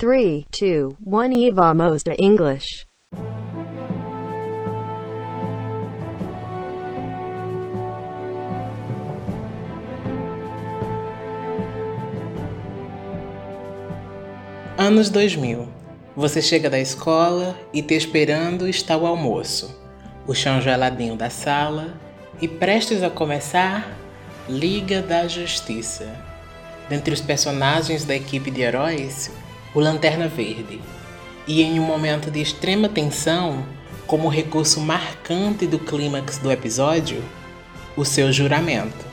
3, 2, 1 e vamos a English. Anos 2000. Você chega da escola e te esperando está o almoço, o chão geladinho da sala e prestes a começar, Liga da Justiça. Dentre os personagens da equipe de heróis, o Lanterna Verde. E em um momento de extrema tensão, como recurso marcante do clímax do episódio, o seu juramento.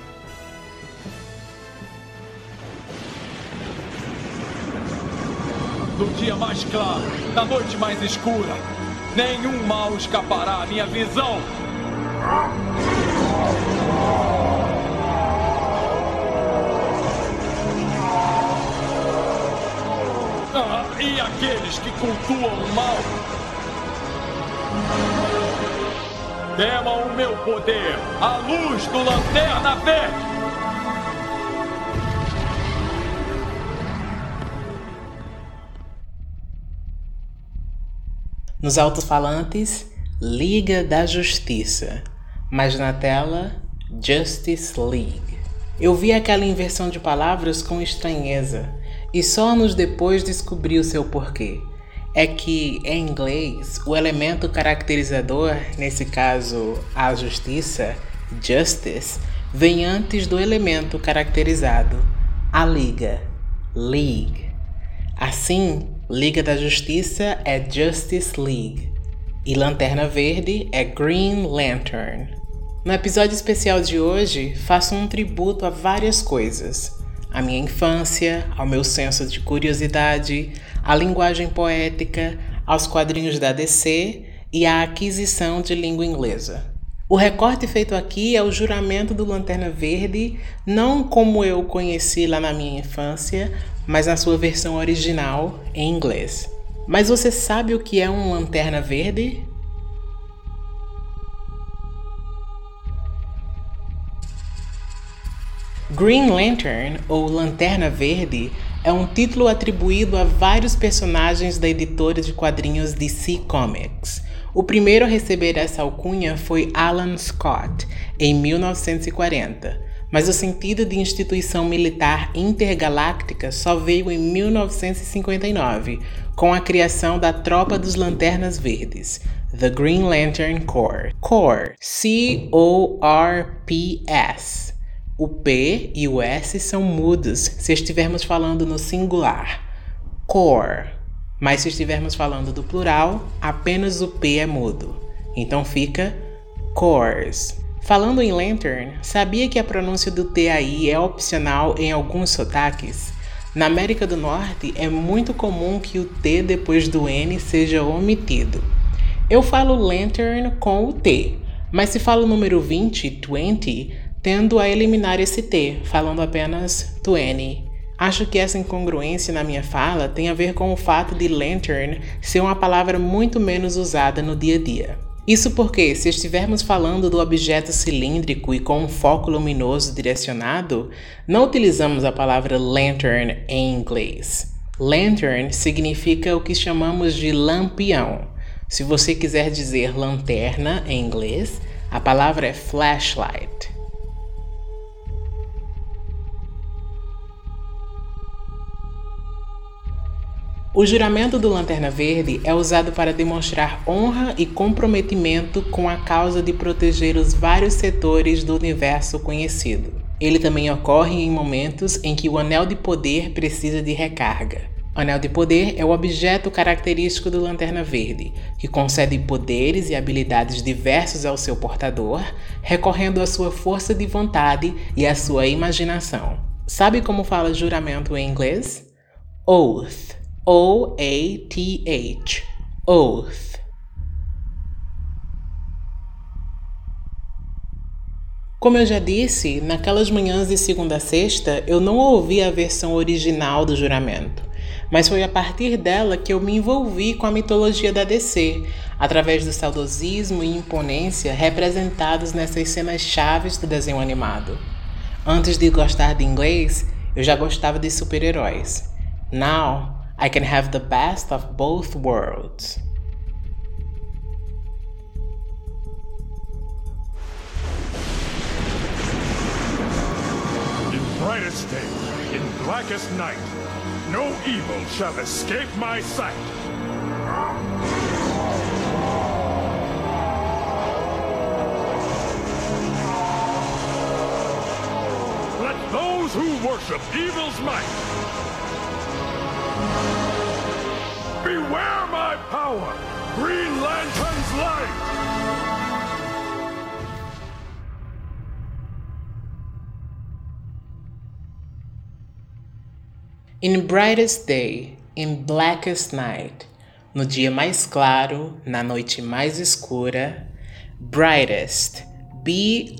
No dia mais claro, na noite mais escura, nenhum mal escapará à minha visão. E aqueles que cultuam o mal? Temam o meu poder, a luz do Lanterna Verde! Nos alto-falantes, Liga da Justiça, mas na tela, Justice League. Eu vi aquela inversão de palavras com estranheza e só anos depois descobri o seu porquê. É que, em inglês, o elemento caracterizador, nesse caso a justiça, justice, vem antes do elemento caracterizado, a liga, league. Assim, Liga da Justiça é Justice League e Lanterna Verde é Green Lantern. No episódio especial de hoje, faço um tributo a várias coisas: a minha infância, ao meu senso de curiosidade, à linguagem poética, aos quadrinhos da DC e à aquisição de língua inglesa. O recorte feito aqui é o juramento do Lanterna Verde, não como eu conheci lá na minha infância, mas na sua versão original em inglês. Mas você sabe o que é um lanterna verde? Green Lantern, ou Lanterna Verde, é um título atribuído a vários personagens da editora de quadrinhos DC Comics. O primeiro a receber essa alcunha foi Alan Scott, em 1940 mas o sentido de instituição militar intergaláctica só veio em 1959, com a criação da Tropa dos Lanternas Verdes, The Green Lantern Corps. Corps, C-O-R-P-S. O P e o S são mudos se estivermos falando no singular. Corps. Mas se estivermos falando do plural, apenas o P é mudo. Então fica Corps. Falando em Lantern, sabia que a pronúncia do TAI é opcional em alguns sotaques? Na América do Norte, é muito comum que o T depois do N seja omitido. Eu falo Lantern com o T, mas se falo o número 20, 20, tendo a eliminar esse T, falando apenas 20. Acho que essa incongruência na minha fala tem a ver com o fato de lantern ser uma palavra muito menos usada no dia a dia. Isso porque, se estivermos falando do objeto cilíndrico e com um foco luminoso direcionado, não utilizamos a palavra lantern em inglês. Lantern significa o que chamamos de lampião. Se você quiser dizer lanterna em inglês, a palavra é flashlight. O juramento do Lanterna Verde é usado para demonstrar honra e comprometimento com a causa de proteger os vários setores do universo conhecido. Ele também ocorre em momentos em que o Anel de Poder precisa de recarga. Anel de Poder é o objeto característico do Lanterna Verde, que concede poderes e habilidades diversos ao seu portador, recorrendo à sua força de vontade e à sua imaginação. Sabe como fala juramento em inglês? Oath. O-A-T-H. Oath. Como eu já disse, naquelas manhãs de segunda a sexta eu não ouvi a versão original do juramento, mas foi a partir dela que eu me envolvi com a mitologia da DC, através do saudosismo e imponência representados nessas cenas chaves do desenho animado. Antes de gostar de inglês, eu já gostava de super-heróis. Now, I can have the best of both worlds. In brightest day, in blackest night, no evil shall escape my sight. Let those who worship evil's might beware my power, Green Lantern's light. In brightest day, in blackest night, no dia mais claro, na noite mais escura, brightest, B-R-I-G-H-T-E-S-T,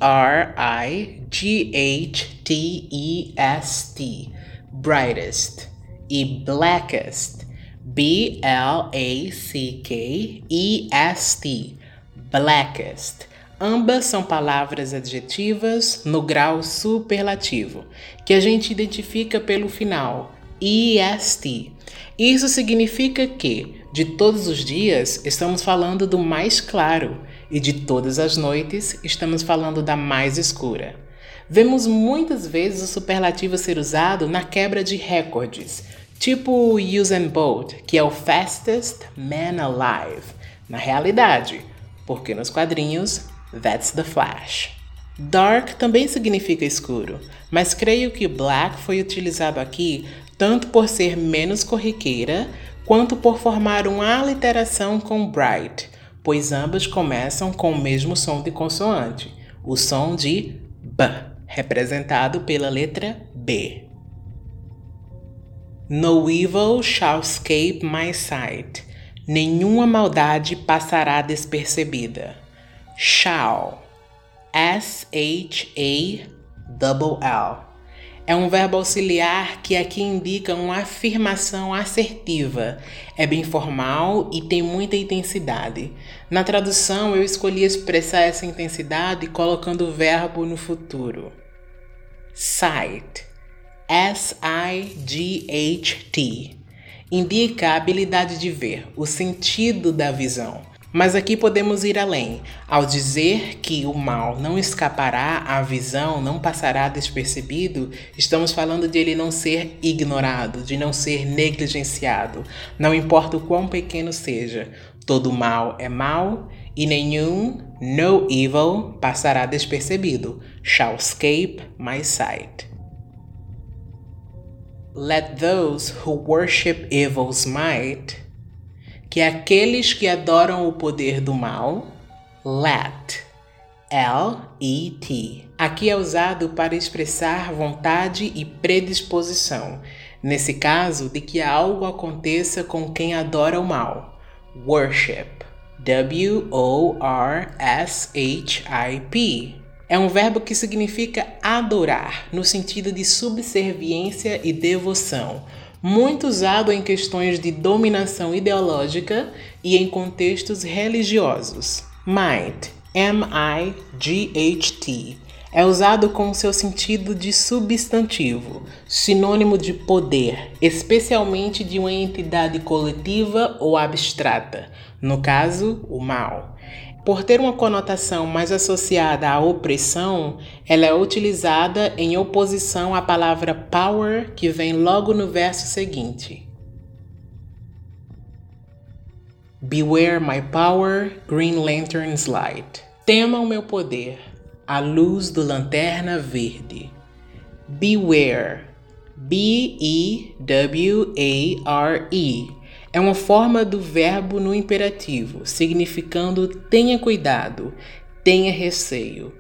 brightest, e blackest, B-L-A-C-K-E-S-T, blackest. Ambas são palavras adjetivas no grau superlativo, que a gente identifica pelo final, EST. Isso significa que, de todos os dias, estamos falando do mais claro, e de todas as noites, estamos falando da mais escura. Vemos muitas vezes o superlativo ser usado na quebra de recordes, tipo o Usain Bolt, que é o fastest man alive, na realidade, porque nos quadrinhos, that's the Flash. Dark também significa escuro, mas creio que black foi utilizado aqui tanto por ser menos corriqueira, quanto por formar uma aliteração com bright, pois ambas começam com o mesmo som de consoante, o som de B, representado pela letra B. No evil shall escape my sight. Nenhuma maldade passará despercebida. Shall. S-H-A-L-L. É um verbo auxiliar que aqui indica uma afirmação assertiva. É bem formal e tem muita intensidade. Na tradução, eu escolhi expressar essa intensidade colocando o verbo no futuro. Sight. S-I-G-H-T. Indica a habilidade de ver, o sentido da visão. Mas aqui podemos ir além. Ao dizer que o mal não escapará à visão, não passará despercebido, estamos falando de ele não ser ignorado, de não ser negligenciado. Não importa o quão pequeno seja, todo mal é mal e nenhum, no evil, passará despercebido. Shall escape my sight. Let those who worship evil's might que aqueles que adoram o poder do mal, let, L-E-T. Aqui é usado para expressar vontade e predisposição, nesse caso, de que algo aconteça com quem adora o mal. Worship, W-O-R-S-H-I-P. É um verbo que significa adorar, no sentido de subserviência e devoção muito usado em questões de dominação ideológica e em contextos religiosos. Might, M-I-G-H-T, é usado com seu sentido de substantivo, sinônimo de poder, especialmente de uma entidade coletiva ou abstrata, no caso, o mal. Por ter uma conotação mais associada à opressão, ela é utilizada em oposição à palavra power que vem logo no verso seguinte. Beware my power, Green Lantern's light. Tema o meu poder, a luz do lanterna verde. Beware, B-E-W-A-R-E é uma forma do verbo no imperativo, significando tenha cuidado, tenha receio,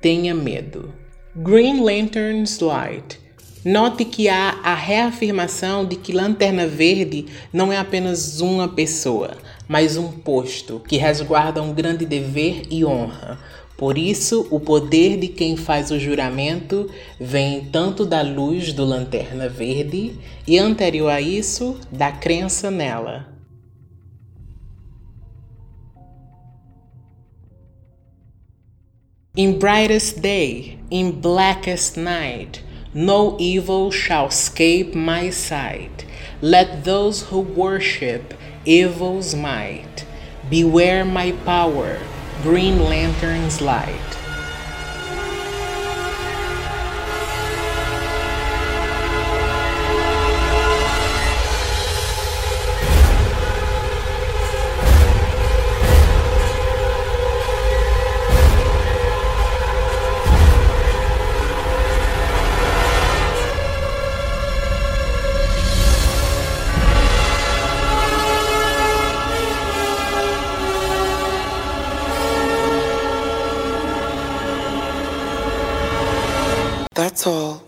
tenha medo. Green Lantern's Light. Note que há a reafirmação de que Lanterna Verde não é apenas uma pessoa, mas um posto que resguarda um grande dever e honra. Por isso, o poder de quem faz o juramento vem tanto da luz do Lanterna Verde e, anterior a isso, da crença nela. In brightest day, in blackest night, no evil shall escape my sight. Let those who worship evil's might beware my power, Green Lantern's light. That's all.